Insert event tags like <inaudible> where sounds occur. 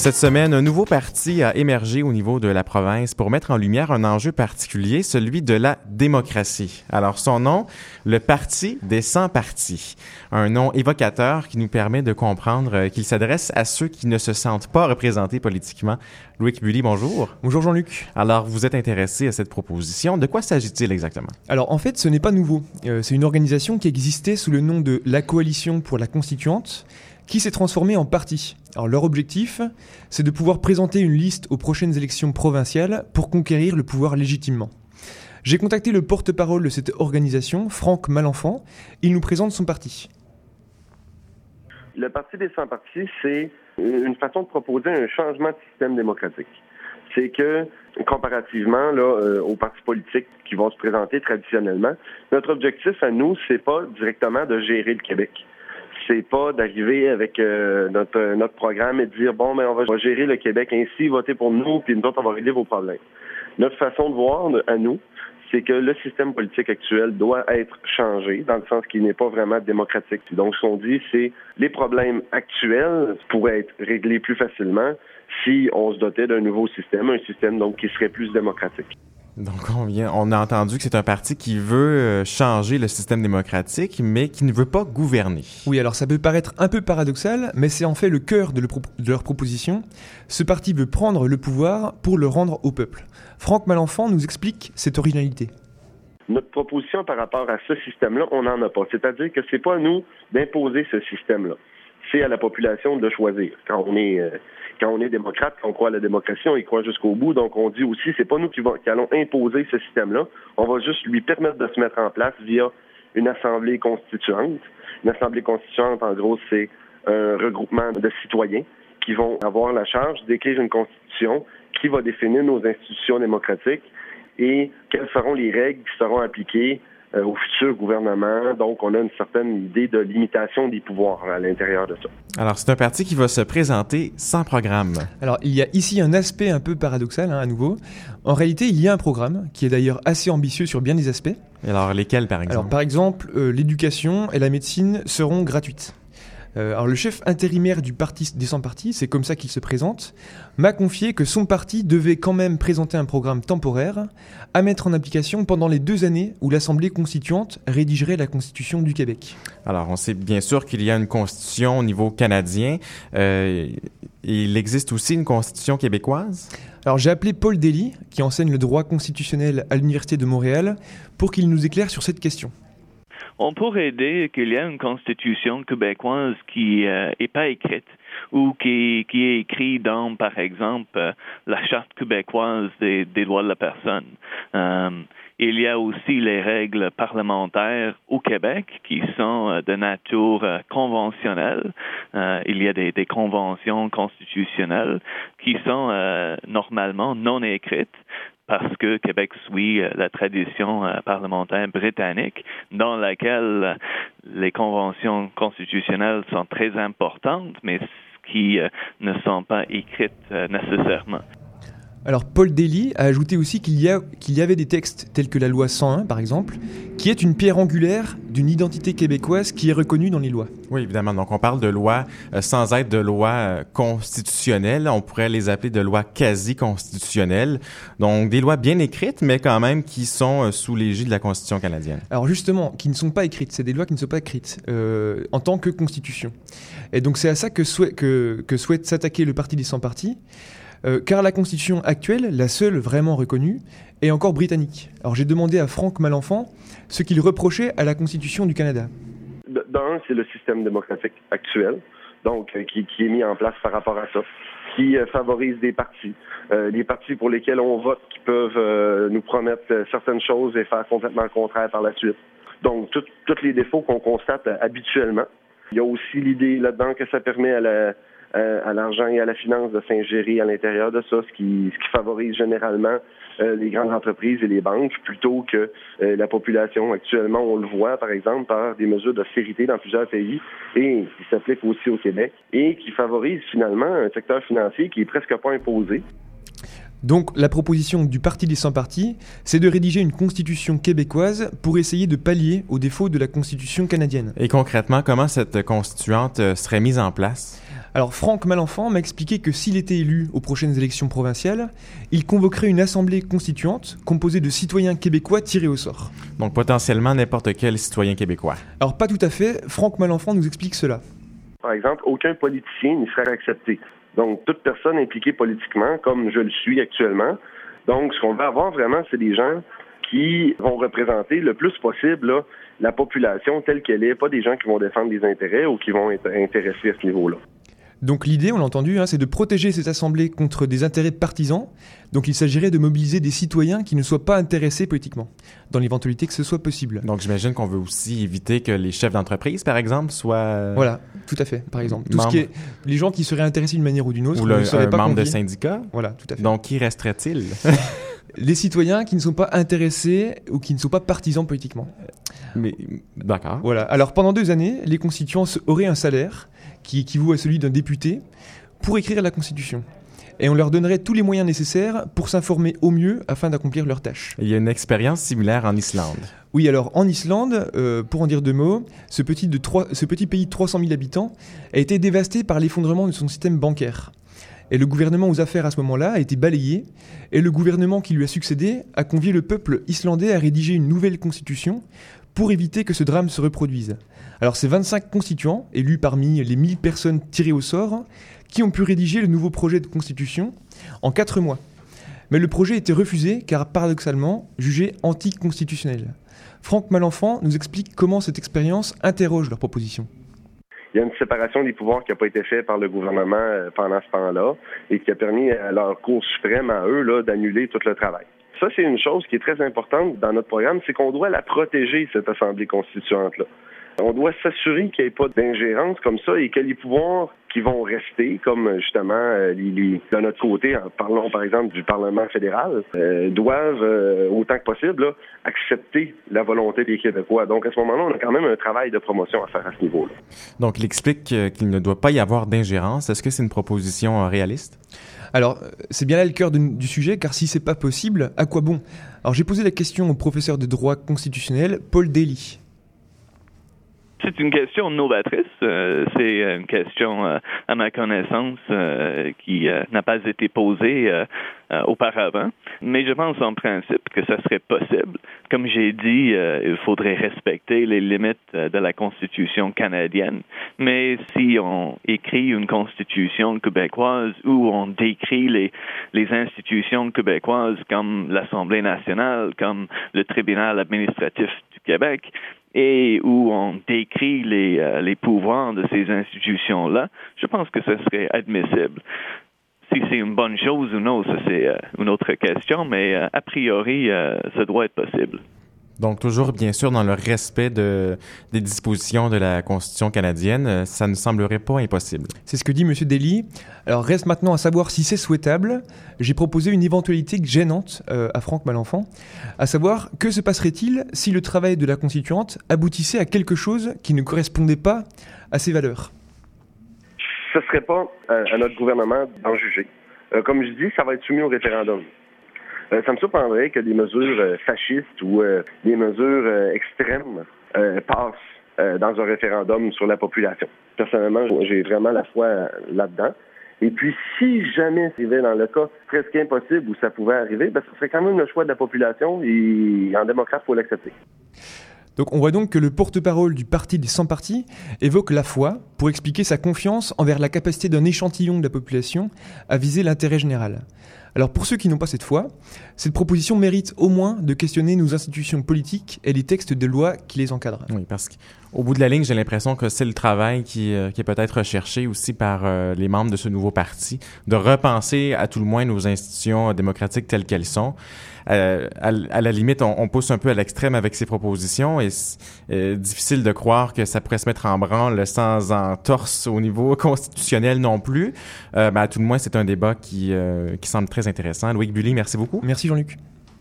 Cette semaine, un nouveau parti a émergé au niveau de la province pour mettre en lumière un enjeu particulier, celui de la démocratie. Alors son nom, le Parti des 100 partis. Un nom évocateur qui nous permet de comprendre euh, qu'il s'adresse à ceux qui ne se sentent pas représentés politiquement. Louis Bully, bonjour. Bonjour Jean-Luc. Alors, vous êtes intéressé à cette proposition. De quoi s'agit-il exactement? Alors, en fait, ce n'est pas nouveau. Euh, c'est une organisation qui existait sous le nom de la Coalition pour la Constituante qui s'est transformé en parti. Alors leur objectif, c'est de pouvoir présenter une liste aux prochaines élections provinciales pour conquérir le pouvoir légitimement. J'ai contacté le porte-parole de cette organisation, Franck Malenfant. Il nous présente son parti. Le Parti des sans-partis, c'est une façon de proposer un changement de système démocratique. C'est que, comparativement euh, aux partis politiques qui vont se présenter traditionnellement, notre objectif à nous, c'est pas directement de gérer le Québec c'est pas d'arriver avec euh, notre, notre programme et de dire bon, mais ben, on va gérer le Québec ainsi, voter pour nous, puis nous autres, on va régler vos problèmes. Notre façon de voir à nous, c'est que le système politique actuel doit être changé, dans le sens qu'il n'est pas vraiment démocratique. Donc, ce qu'on dit, c'est les problèmes actuels pourraient être réglés plus facilement si on se dotait d'un nouveau système, un système donc qui serait plus démocratique. Donc, on, vient, on a entendu que c'est un parti qui veut euh, changer le système démocratique, mais qui ne veut pas gouverner. Oui, alors ça peut paraître un peu paradoxal, mais c'est en fait le cœur de, de, leur proposition. Ce parti veut prendre le pouvoir pour le rendre au peuple. Franck Malenfant nous explique cette originalité. Notre proposition par rapport à ce système-là, on n'en a pas. C'est-à-dire que c'est pas à nous d'imposer ce système-là. C'est à la population de choisir. Quand on est... Euh, quand on est démocrate, quand on croit à la démocratie, on y croit jusqu'au bout. Donc, on dit aussi, c'est pas nous qui, allons imposer ce système-là. On va juste lui permettre de se mettre en place via une assemblée constituante. Une assemblée constituante, en gros, c'est un regroupement de citoyens qui vont avoir la charge d'écrire une constitution qui va définir nos institutions démocratiques et quelles seront les règles qui seront appliquées euh, au futur gouvernement. Donc, on a une certaine idée de limitation des pouvoirs à l'intérieur de ça. Alors, c'est un parti qui va se présenter sans programme. Alors, il y a ici un aspect un peu paradoxal, hein, à nouveau. En réalité, il y a un programme qui est d'ailleurs assez ambitieux sur bien des aspects. Et alors, lesquels, par exemple? Alors, par exemple, euh, l'éducation et la médecine seront gratuites. Euh, alors le chef intérimaire du parti des 100 partis, c'est comme ça qu'il se présente, m'a confié que son parti devait quand même présenter un programme temporaire à mettre en application pendant les deux années où l'Assemblée constituante rédigerait la Constitution du Québec. Alors on sait bien sûr qu'il y a une Constitution au niveau canadien. Euh, il existe aussi une Constitution québécoise? Alors j'ai appelé Paul Daly, qui enseigne le droit constitutionnel à l'Université de Montréal, pour qu'il nous éclaire sur cette question on pourrait dire qu'il y a une constitution québécoise qui n'est euh, pas écrite ou qui, est écrite dans, par exemple, euh, la charte québécoise des, droits de la personne. Euh, il y a aussi les règles parlementaires au Québec qui sont de nature conventionnelle. il y a des, conventions constitutionnelles qui sont normalement non écrites parce que Québec suit euh, la tradition euh, parlementaire britannique dans laquelle euh, les conventions constitutionnelles sont très importantes, mais qui ne sont pas écrites nécessairement. Alors Paul Daly a ajouté aussi qu'il y, qu'il y avait des textes tels que la loi 101 par exemple, qui est une pierre angulaire d'une identité québécoise qui est reconnue dans les lois. Oui, évidemment. Donc on parle de lois euh, sans être de lois euh, constitutionnelles, on pourrait les appeler de lois quasi constitutionnelles. Donc des lois bien écrites, mais quand même qui sont euh, sous l'égide de la Constitution canadienne. Alors justement, qui ne sont pas écrites, c'est des lois qui ne sont pas écrites en tant que constitution. Et donc c'est à ça que, que, que souhaite s'attaquer le Parti des 100 partis. Euh, car la constitution actuelle, la seule vraiment reconnue, est encore britannique. Alors j'ai demandé à Franck Malenfant ce qu'il reprochait à la constitution du Canada. D'un, c'est le système démocratique actuel, donc euh, qui, est mis en place par rapport à ça, qui euh, favorise des partis, des partis pour lesquels on vote, qui peuvent nous promettre certaines choses et faire complètement le contraire par la suite. Donc tous les défauts qu'on constate habituellement. Il y a aussi l'idée là-dedans que ça permet à la, euh, à l'argent et à la finance de s'ingérer à l'intérieur de ça, ce qui, ce qui favorise généralement euh, les grandes entreprises et les banques plutôt que euh, la population. Actuellement, on le voit, par exemple, par des mesures d'austérité dans plusieurs pays et qui s'appliquent aussi au Québec et qui favorisent finalement un secteur financier qui est presque pas imposé. Donc la proposition du Parti des 100 partis, c'est de rédiger une constitution québécoise pour essayer de pallier aux défauts de la constitution canadienne. Et concrètement, comment cette constituante serait mise en place? Alors Franck Malenfant m'a expliqué que s'il était élu aux prochaines élections provinciales, il convoquerait une assemblée constituante composée de citoyens québécois tirés au sort. Donc potentiellement n'importe quel citoyen québécois. Alors pas tout à fait, Franck Malenfant nous explique cela. Par exemple, aucun politicien n'y serait accepté. Donc toute personne impliquée politiquement, comme je le suis actuellement. Donc ce qu'on va avoir vraiment, c'est des gens qui vont représenter le plus possible la population telle qu'elle est, pas des gens qui vont défendre des intérêts ou qui vont être intéressés à ce niveau-là. Donc l'idée, on l'a entendu, hein, c'est de protéger cette assemblée contre des intérêts partisans. Donc il s'agirait de mobiliser des citoyens qui ne soient pas intéressés politiquement, dans l'éventualité que ce soit possible. Donc j'imagine qu'on veut aussi éviter que les chefs d'entreprise, par exemple, soient... Voilà, tout à fait, par exemple. Tout ce qui est... Les gens qui seraient intéressés d'une manière ou d'une autre ou ne seraient un pas membre de syndicat. Voilà, tout à fait. Donc qui resterait-il? <laughs> <laughs> Les citoyens qui ne sont pas intéressés ou qui ne sont pas partisans politiquement. Mais d'accord. Voilà. Alors pendant deux années, les constituants auraient un salaire qui équivaut à celui d'un député pour écrire la Constitution. Et on leur donnerait tous les moyens nécessaires pour s'informer au mieux afin d'accomplir leurs tâches. Il y a une expérience similaire en Islande. Oui, alors en Islande, euh, pour en dire deux mots, ce petit, de ce petit pays de 300 000 habitants a été dévasté par l'effondrement de son système bancaire. Et le gouvernement aux affaires à ce moment-là a été balayé, et le gouvernement qui lui a succédé a convié le peuple islandais à rédiger une nouvelle constitution pour éviter que ce drame se reproduise. Alors c'est 25 constituants, élus parmi les 1000 personnes tirées au sort, qui ont pu rédiger le nouveau projet de constitution en 4 mois. Mais le projet était refusé car paradoxalement jugé anticonstitutionnel. Franck Malenfant nous explique comment cette expérience interroge leur proposition. Il y a une séparation des pouvoirs qui n'a pas été faite par le gouvernement euh, pendant ce temps-là et qui a permis à leur Cour suprême, à eux, d'annuler tout le travail. Ça, c'est une chose qui est très importante dans notre programme, c'est qu'on doit la protéger, cette Assemblée constituante-là. On doit s'assurer qu'il n'y ait pas d'ingérence comme ça et que les pouvoirs qui vont rester, comme justement euh, les, les- de notre côté, en parlons par exemple du Parlement fédéral, euh, doivent euh, autant que possible là, accepter la volonté des Québécois. Donc à ce moment-là, on a quand même un travail de promotion à faire à ce niveau-là. Donc il explique euh, qu'il ne doit pas y avoir d'ingérence. Est-ce que c'est une proposition euh, réaliste? Alors, euh, c'est bien là le cœur de- du sujet, car si c'est pas possible, à quoi bon? Alors j'ai posé la question au professeur de droit constitutionnel, Paul Daly. C'est une question novatrice. Euh, c'est une question, euh, à ma connaissance, euh, qui euh, n'a pas été posée euh, euh, auparavant. Mais je pense en principe que ça serait possible. Comme j'ai dit, il faudrait respecter les limites de la Constitution canadienne. Mais si on écrit une Constitution québécoise où on décrit les, les institutions québécoises comme l'Assemblée nationale, comme le tribunal administratif du Québec, et où on décrit les, euh, les pouvoirs de ces institutions-là, je pense que ce serait admissible. Si c'est une bonne chose ou non, ça c'est euh, une autre question, mais euh, a priori, euh, ça doit être possible. Donc toujours bien sûr dans le respect de, des dispositions de la Constitution canadienne, euh, ça ne semblerait pas impossible. C'est ce que dit Monsieur Daly. Alors reste maintenant à savoir si c'est souhaitable. J'ai proposé une éventualité gênante euh, à Franck Malenfant, à savoir que se passerait-il si le travail de la constituante aboutissait à quelque chose qui ne correspondait pas à ses valeurs? Ce ne serait pas euh, à notre gouvernement d'en juger. Euh, comme je dis, ça va être soumis au référendum. Euh, ça me surprendrait que des mesures euh, fascistes ou euh, des mesures extrêmes passent dans un référendum sur la population. Personnellement, j'ai vraiment la foi là-dedans. Et puis, si jamais c'était dans le cas presque impossible où ça pouvait arriver, ben, ce serait quand même le choix de la population et en démocrate, il faut l'accepter. Donc on voit donc que le porte-parole du parti des 100 partis évoque la foi pour expliquer sa confiance envers la capacité d'un échantillon de la population à viser l'intérêt général. Alors pour ceux qui n'ont pas cette foi, cette proposition mérite au moins de questionner nos institutions politiques et les textes de loi qui les encadrent. Oui, parce qu'au bout de la ligne, j'ai l'impression que c'est le travail qui, euh, est peut-être recherché aussi par euh, les membres de ce nouveau parti, de repenser à tout le moins nos institutions démocratiques telles qu'elles sont. Euh, à, la limite, on, pousse un peu à l'extrême avec ces propositions et c'est difficile de croire que ça pourrait se mettre en branle sans entorse au niveau <laughs> constitutionnel non plus. Mais à tout le moins, c'est un débat qui, qui semble très intéressant. Loïc Bully, merci beaucoup. Merci Jean-Luc.